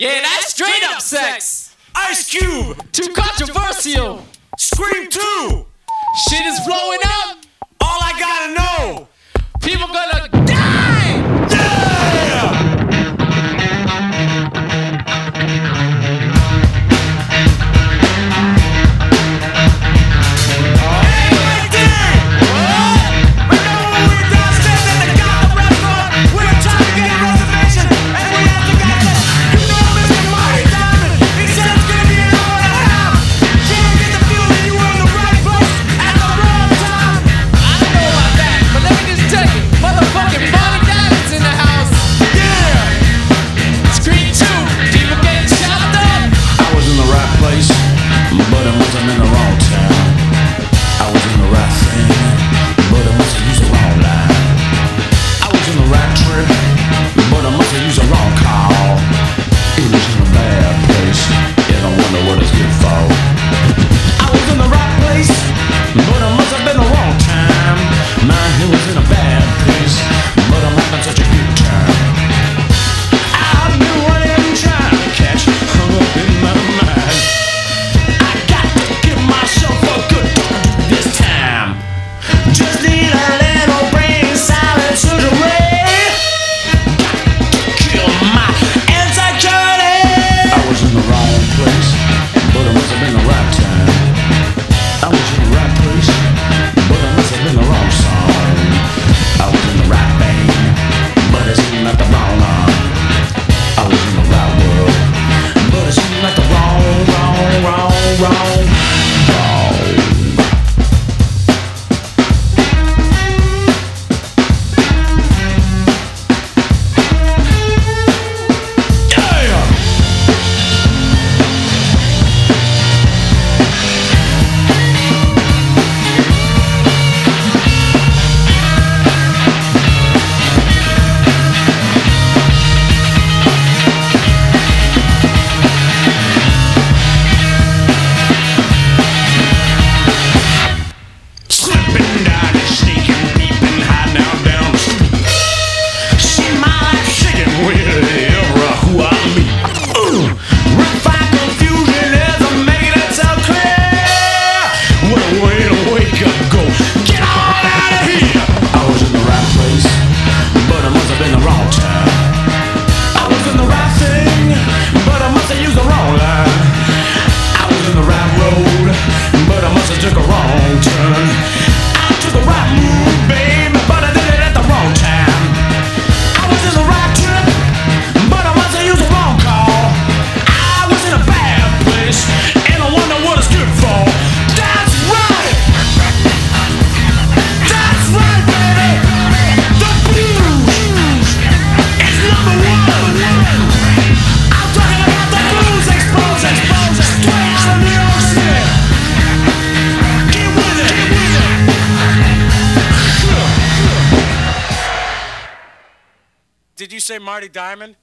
Yeah, that's straight up sex. Ice Cube, too controversial. Scream 2, shit is blowing up. All I gotta know, people gonna Did you say Marty Diamond?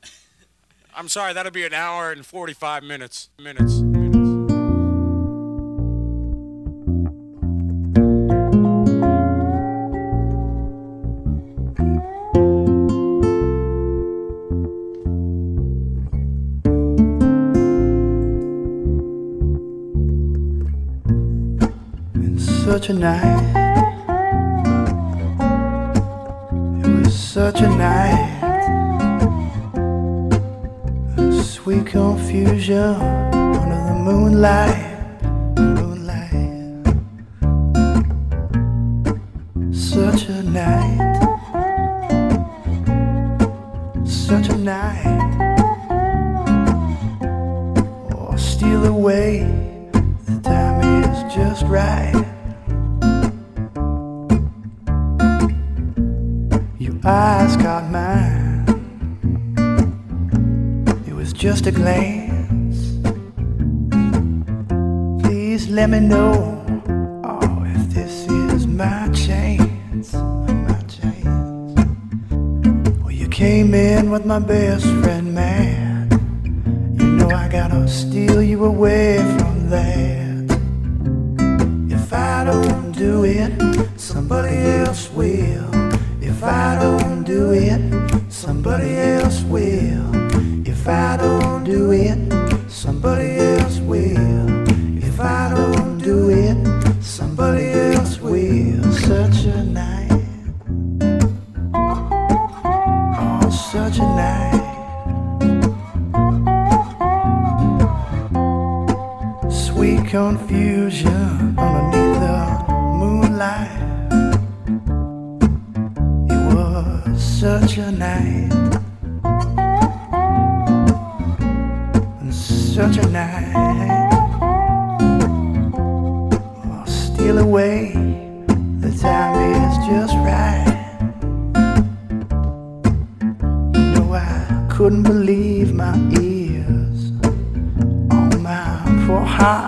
I'm sorry, that'll be an hour and 45 minutes. Minutes. such a night. It was such a night. Sweet confusion under the moonlight. my best Sweet confusion underneath the moonlight. It was such a night. And such a night. I'll steal away. couldn't believe my ears. Oh man, for how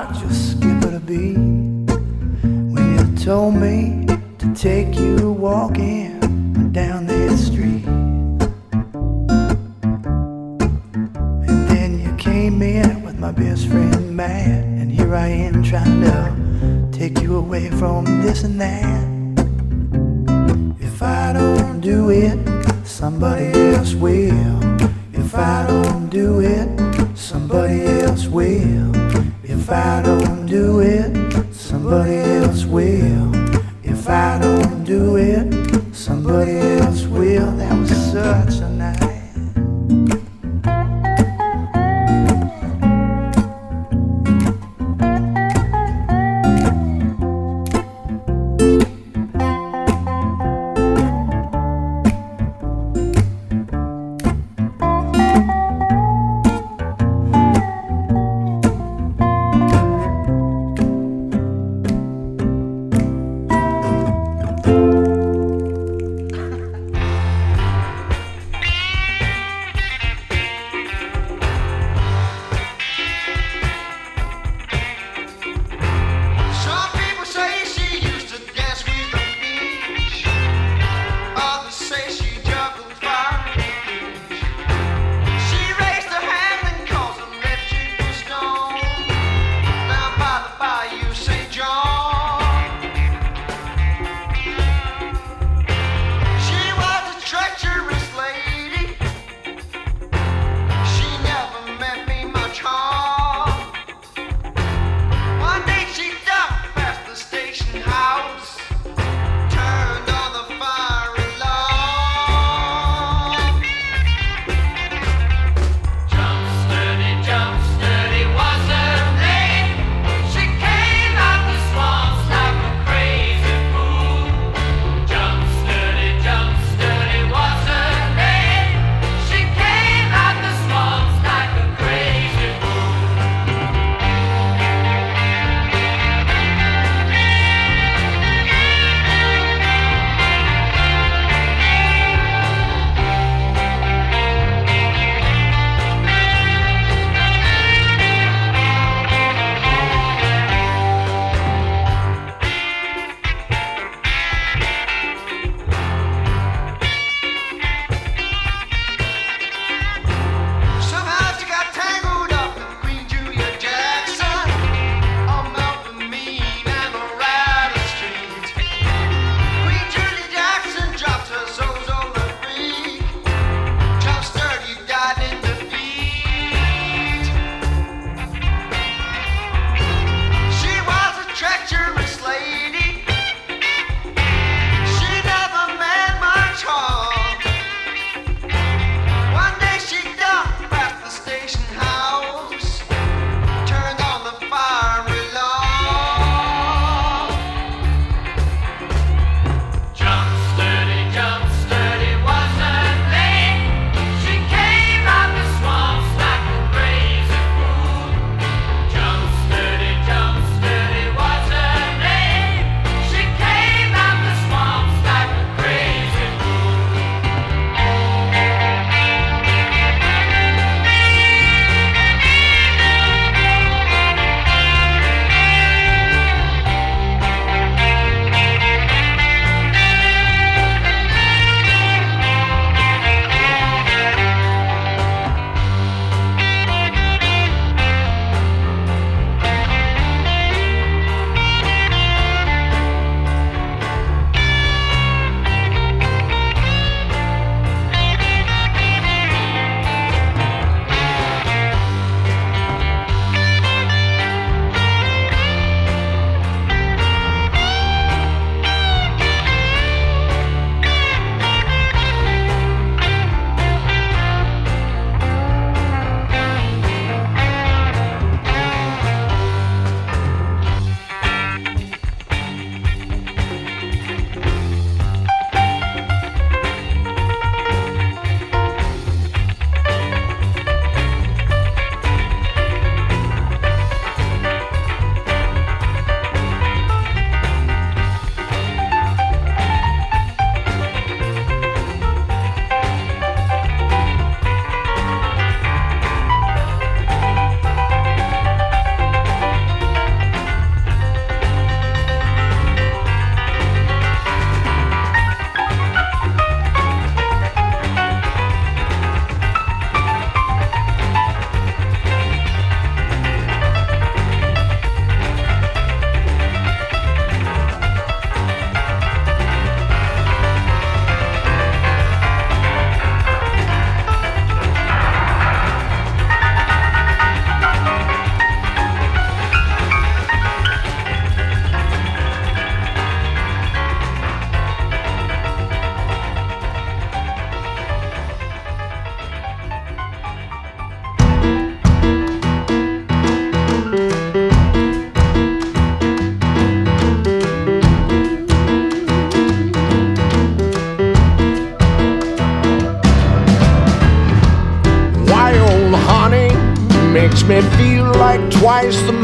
twice the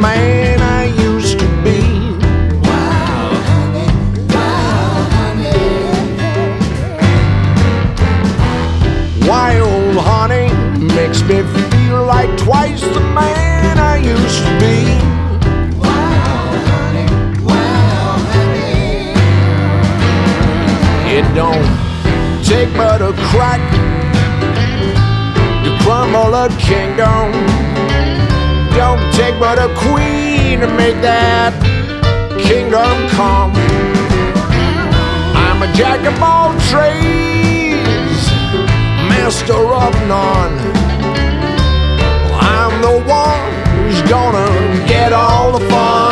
who's gonna get all the fun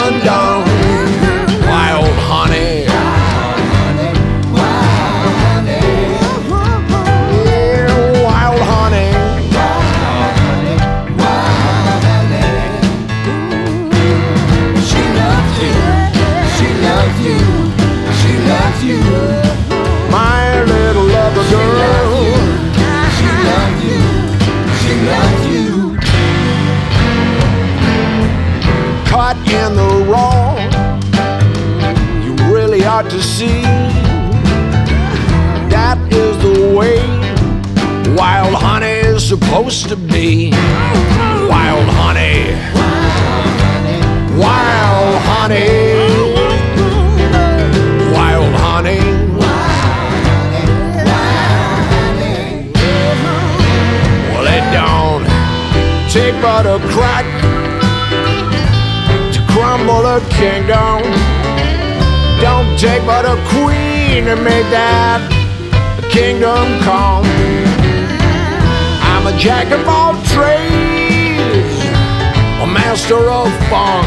see. That is the way wild honey is supposed to be. Wild honey. Wild honey. Wild honey. Well, it don't take but a crack to crumble a kingdom. Take but a queen to make that kingdom come. I'm a jack of all trades, a master of funk.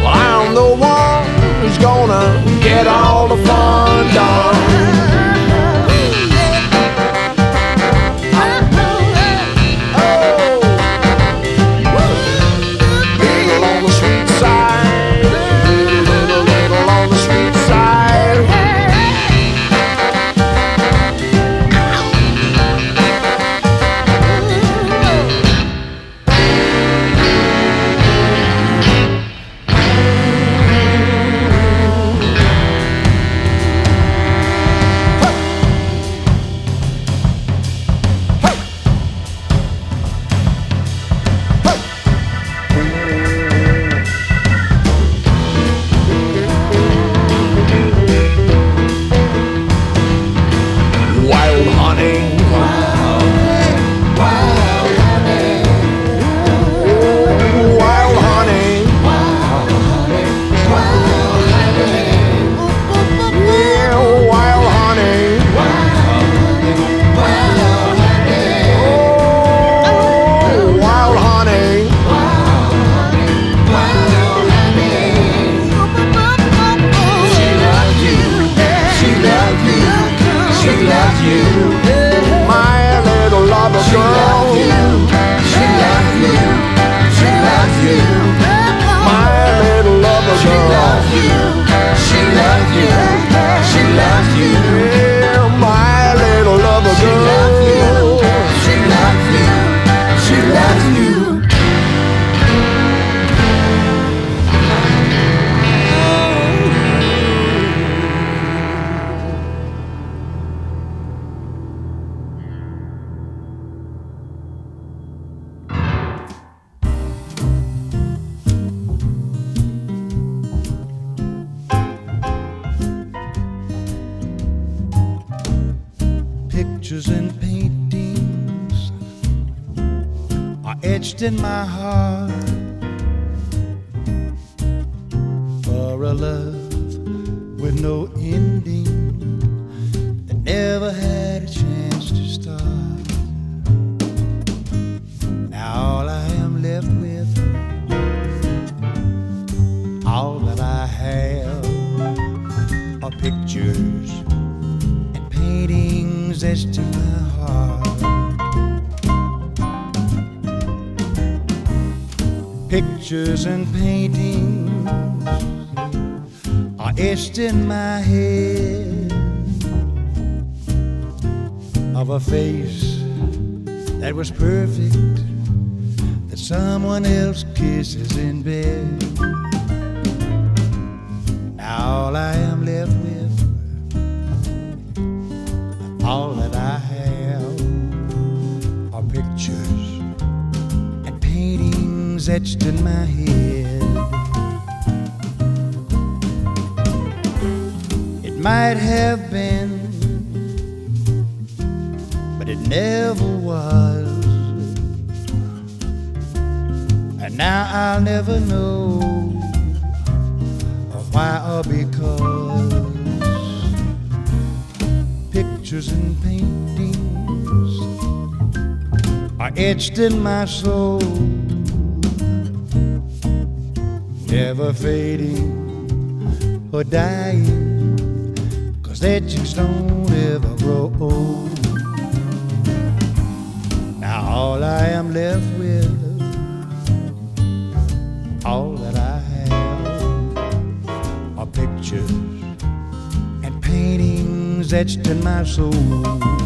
Well, I'm the one who's gonna get all the fun done. Ending that never had a chance to start. Now all I am left with, all that I have, are pictures and paintings etched in my heart. Pictures and paintings etched in my head of a face that was perfect, that someone else kisses in bed. Now all I am left with, all that I have, are pictures and paintings etched in my head. Might have been, but it never was. And now I'll never know why or because pictures and paintings are etched in my soul, never fading or dying, cause don't ever grow old. Now all I am left with all that I have are pictures and paintings etched in my soul.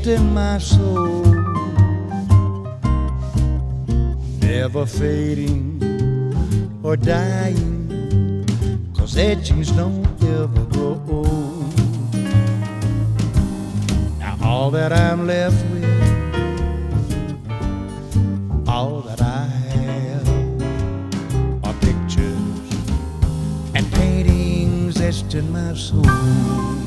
Etched in my soul, never fading or dying. Cause etchings don't ever grow old. Now all that I'm left with, all that I have, are pictures and paintings etched in my soul.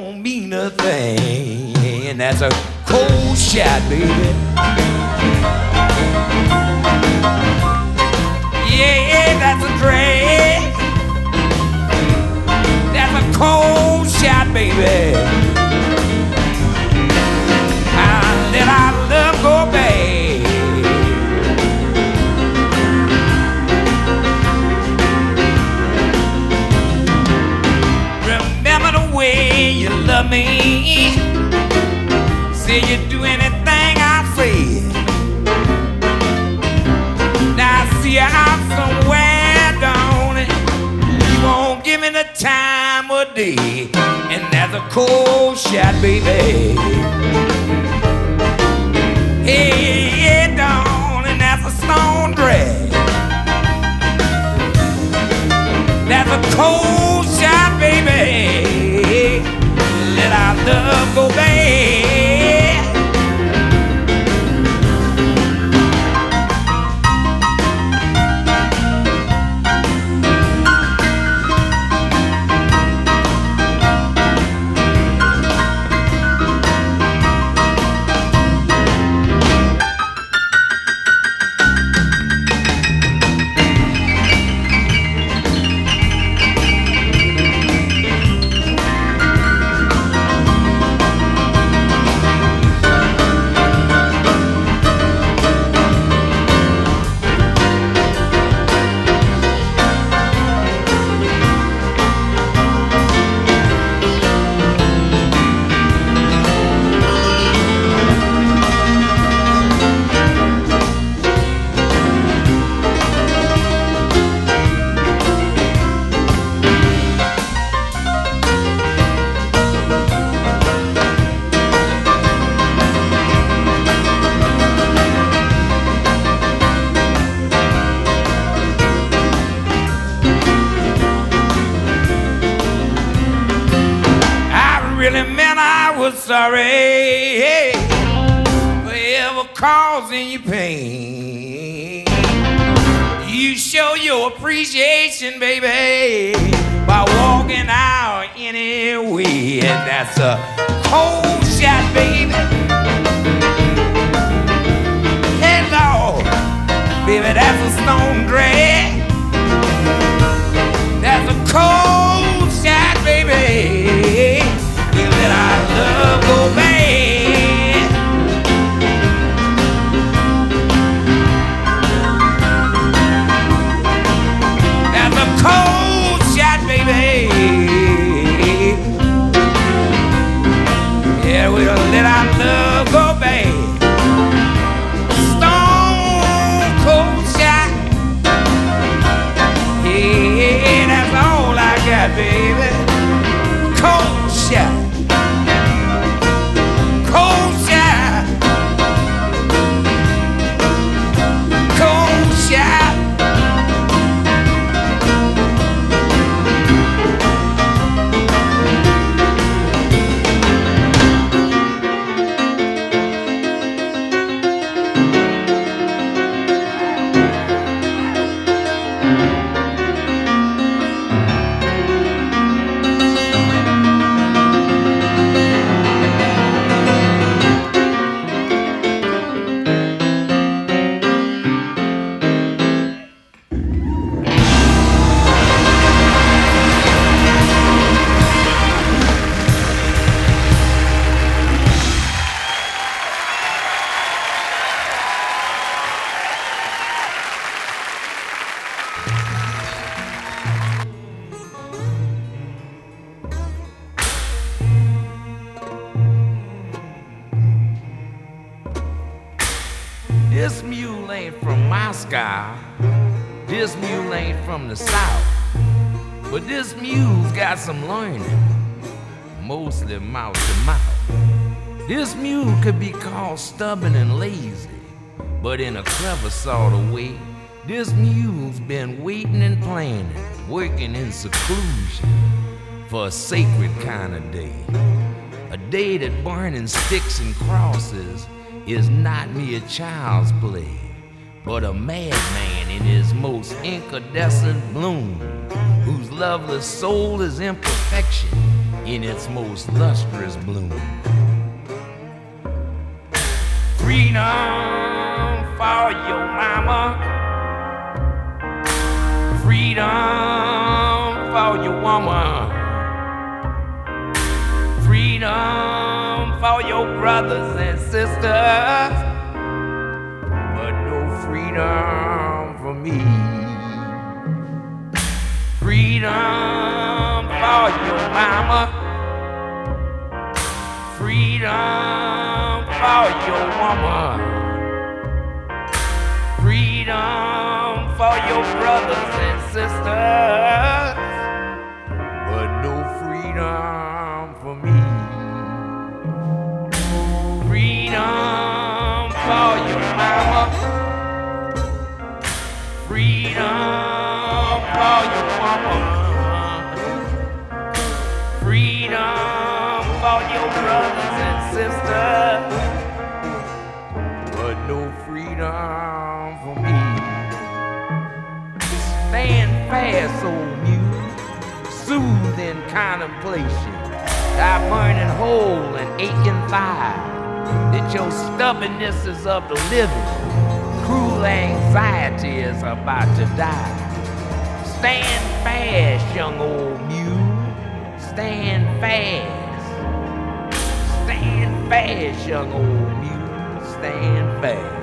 don't mean a thing. And that's a cold shot, baby. Yeah, that's a drag. That's a cold shot, baby. Say you do anything I say. Now I see you out somewhere, don't it? You won't give me the time of day, and that's a cold shot, baby. Hey, yeah, don't, and that's a stone drag. That's a cold shot, baby. Let our love go bad. Sorry for ever causing you pain. You show your appreciation, baby, by walking out anyway, and that's a called stubborn and lazy, but in a clever sort of way. This mule's been waiting and planning, working in seclusion for a sacred kind of day. A day that burning sticks and crosses is not mere child's play, but a madman in his most incandescent bloom, whose loveless soul is imperfection in its most lustrous bloom. Freedom for your mama, freedom for your woman. Freedom for your brothers and sisters, but no freedom for me. Freedom for your mama, for your woman. Freedom for your brothers and sisters. But no freedom for me. Freedom for your mama. Freedom for your woman. Freedom for your brothers and sisters. Freedom for me. Stand fast, old mule. Soothing contemplation. Thy burning hole and aching thigh. That your stubbornness is of the living. Cruel anxiety is about to die. Stand fast, young old mule. Stand fast. Stand fast, young old mule. Stand fast.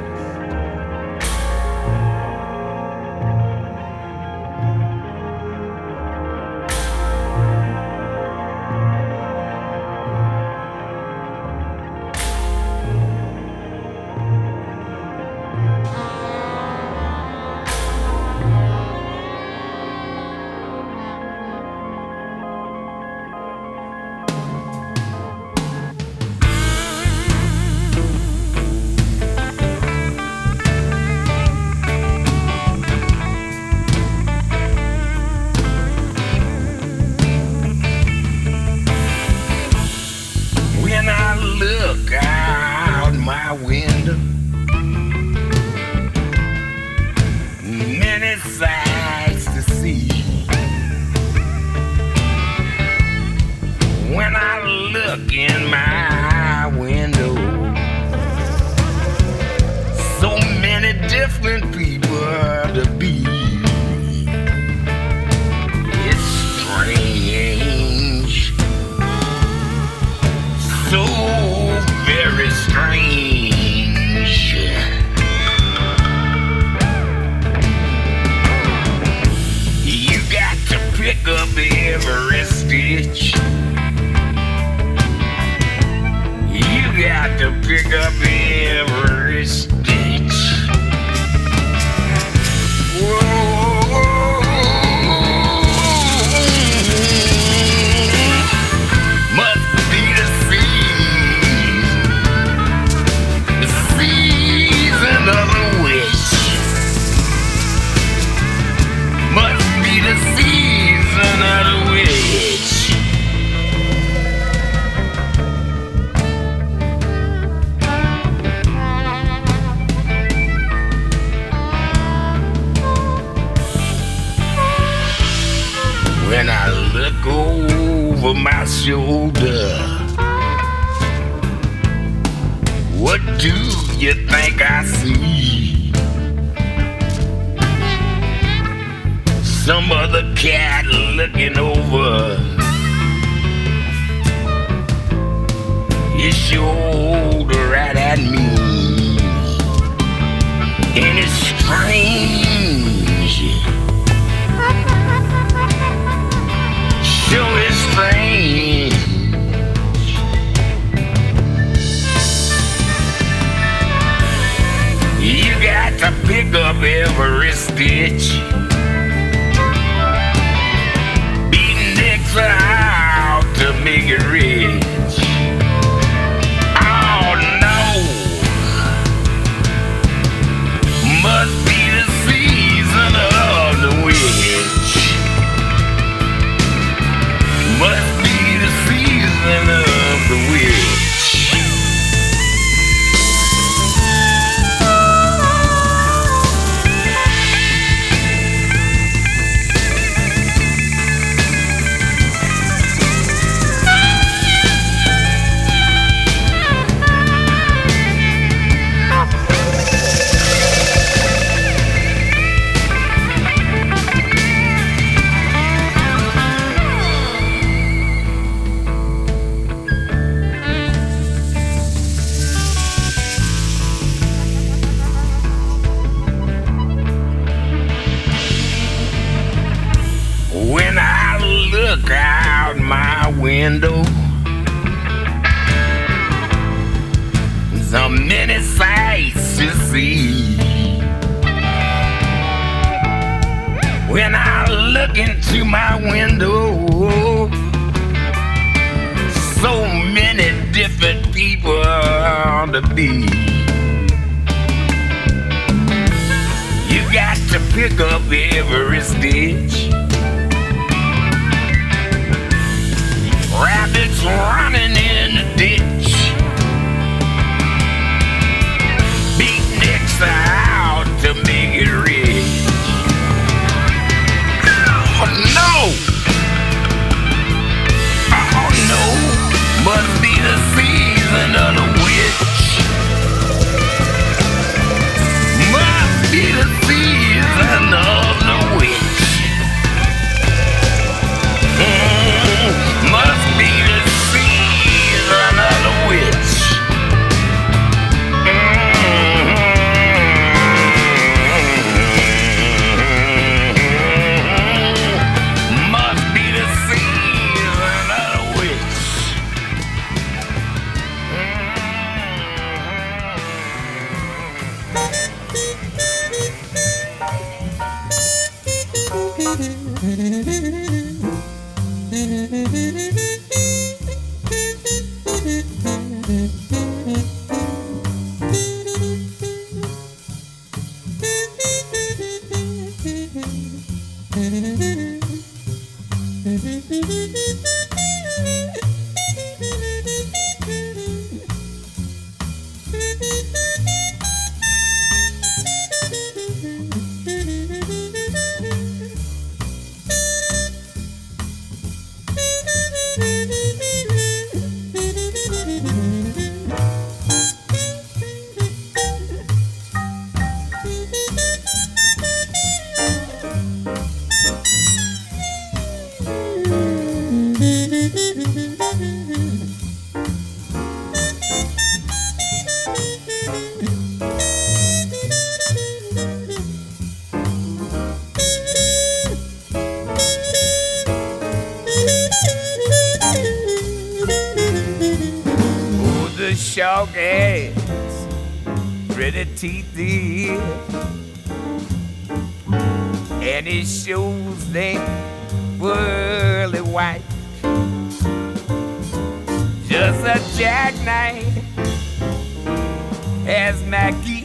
My shoulder, what do you think I see? Some other cat looking over It's your shoulder right at me. And it's strange. Sure is strange. Pick up every stitch. Beating Dixon out to make it rich. Ass, pretty teeth is, and it shows them pearly white. Just a jackknife, as Mackie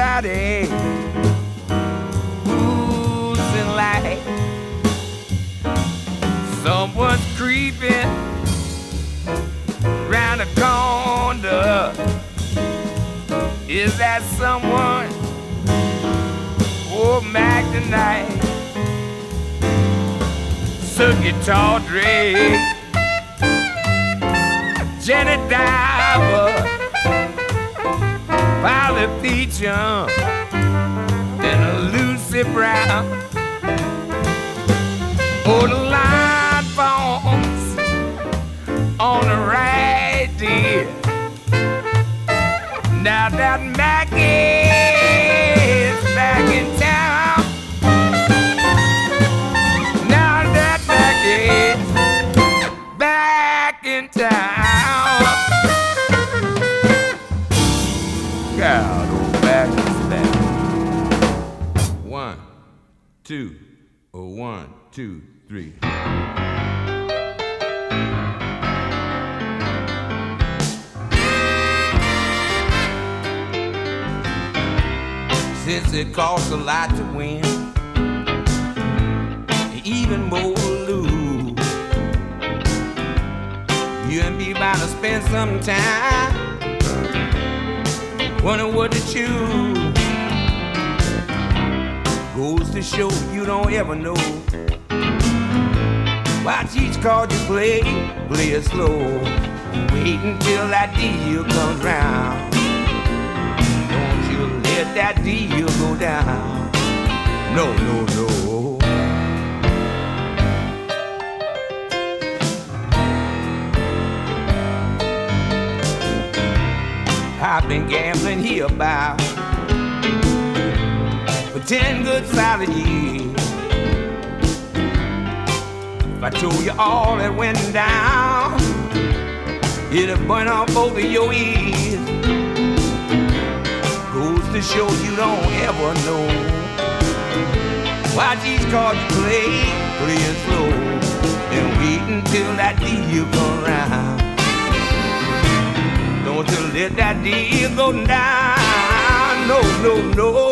lies a body oozing light. Someone's creeping round the corner. Is that someone? Oh, Mac tonight. Circuit Tawdry, Janet Diver, And a Lucy Brown. Oh, the line phones on the right. Now that two, oh, one, two, three. Since it costs a lot to win, even more to lose. You and me about to spend some time wondering what to choose. To show you don't ever know. Watch each card you play, play it slow. Wait until that deal comes round. Don't you let that deal go down. No, no, no. I've been gambling here about for ten good solid years. If I told you all that went down, it'd burn off both of your ears. Goes to show you don't ever know why these cards you play, play it slow, and wait until that deal come round. Don't you let that deal go down, no, no, no.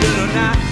good or not.